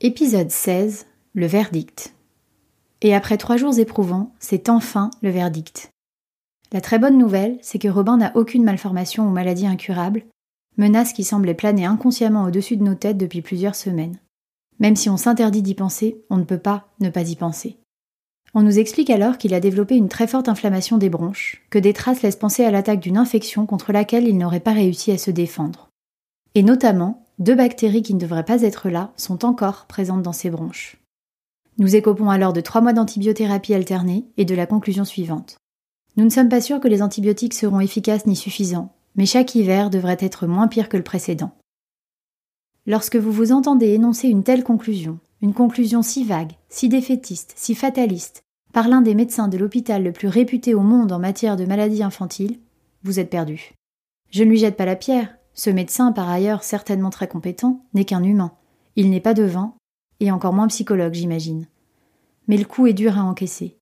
Épisode 16 Le verdict. Et après trois jours éprouvants, c'est enfin le verdict. La très bonne nouvelle, c'est que Robin n'a aucune malformation ou maladie incurable, menace qui semblait planer inconsciemment au-dessus de nos têtes depuis plusieurs semaines. Même si on s'interdit d'y penser, on ne peut pas ne pas y penser. On nous explique alors qu'il a développé une très forte inflammation des bronches, que des traces laissent penser à l'attaque d'une infection contre laquelle il n'aurait pas réussi à se défendre. Et notamment, deux bactéries qui ne devraient pas être là sont encore présentes dans ses bronches. Nous écopons alors de trois mois d'antibiothérapie alternée et de la conclusion suivante. Nous ne sommes pas sûrs que les antibiotiques seront efficaces ni suffisants, mais chaque hiver devrait être moins pire que le précédent. Lorsque vous vous entendez énoncer une telle conclusion, une conclusion si vague, si défaitiste, si fataliste, par l'un des médecins de l'hôpital le plus réputé au monde en matière de maladies infantiles, vous êtes perdu. Je ne lui jette pas la pierre, ce médecin, par ailleurs certainement très compétent, n'est qu'un humain. Il n'est pas devin, et encore moins psychologue, j'imagine. Mais le coup est dur à encaisser.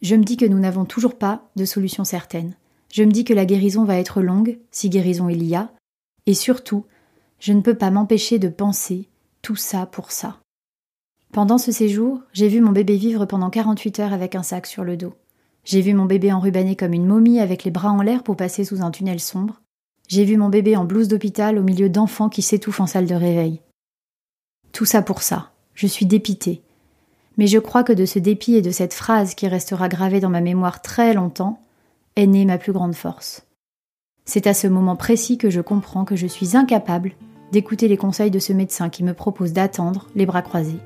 Je me dis que nous n'avons toujours pas de solution certaine. Je me dis que la guérison va être longue, si guérison il y a, et surtout, je ne peux pas m'empêcher de penser tout ça pour ça. Pendant ce séjour, j'ai vu mon bébé vivre pendant 48 heures avec un sac sur le dos. J'ai vu mon bébé enrubanné comme une momie avec les bras en l'air pour passer sous un tunnel sombre. J'ai vu mon bébé en blouse d'hôpital au milieu d'enfants qui s'étouffent en salle de réveil. Tout ça pour ça. Je suis dépitée. Mais je crois que de ce dépit et de cette phrase qui restera gravée dans ma mémoire très longtemps, est née ma plus grande force. C'est à ce moment précis que je comprends que je suis incapable d'écouter les conseils de ce médecin qui me propose d'attendre, les bras croisés.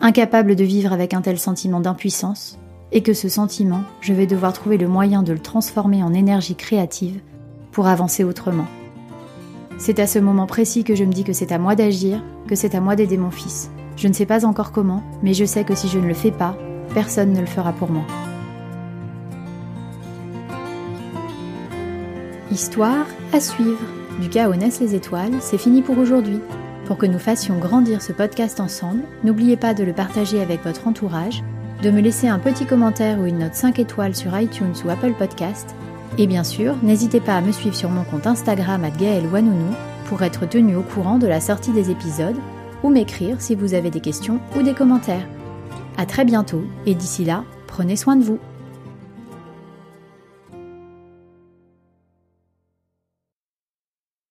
Incapable de vivre avec un tel sentiment d'impuissance, et que ce sentiment, je vais devoir trouver le moyen de le transformer en énergie créative pour avancer autrement. C'est à ce moment précis que je me dis que c'est à moi d'agir, que c'est à moi d'aider mon fils. Je ne sais pas encore comment, mais je sais que si je ne le fais pas, personne ne le fera pour moi. Histoire à suivre. Du chaos naissent les étoiles, c'est fini pour aujourd'hui. Pour que nous fassions grandir ce podcast ensemble, n'oubliez pas de le partager avec votre entourage, de me laisser un petit commentaire ou une note 5 étoiles sur iTunes ou Apple Podcast et bien sûr, n'hésitez pas à me suivre sur mon compte Instagram Wanounou pour être tenu au courant de la sortie des épisodes ou m'écrire si vous avez des questions ou des commentaires. À très bientôt et d'ici là, prenez soin de vous.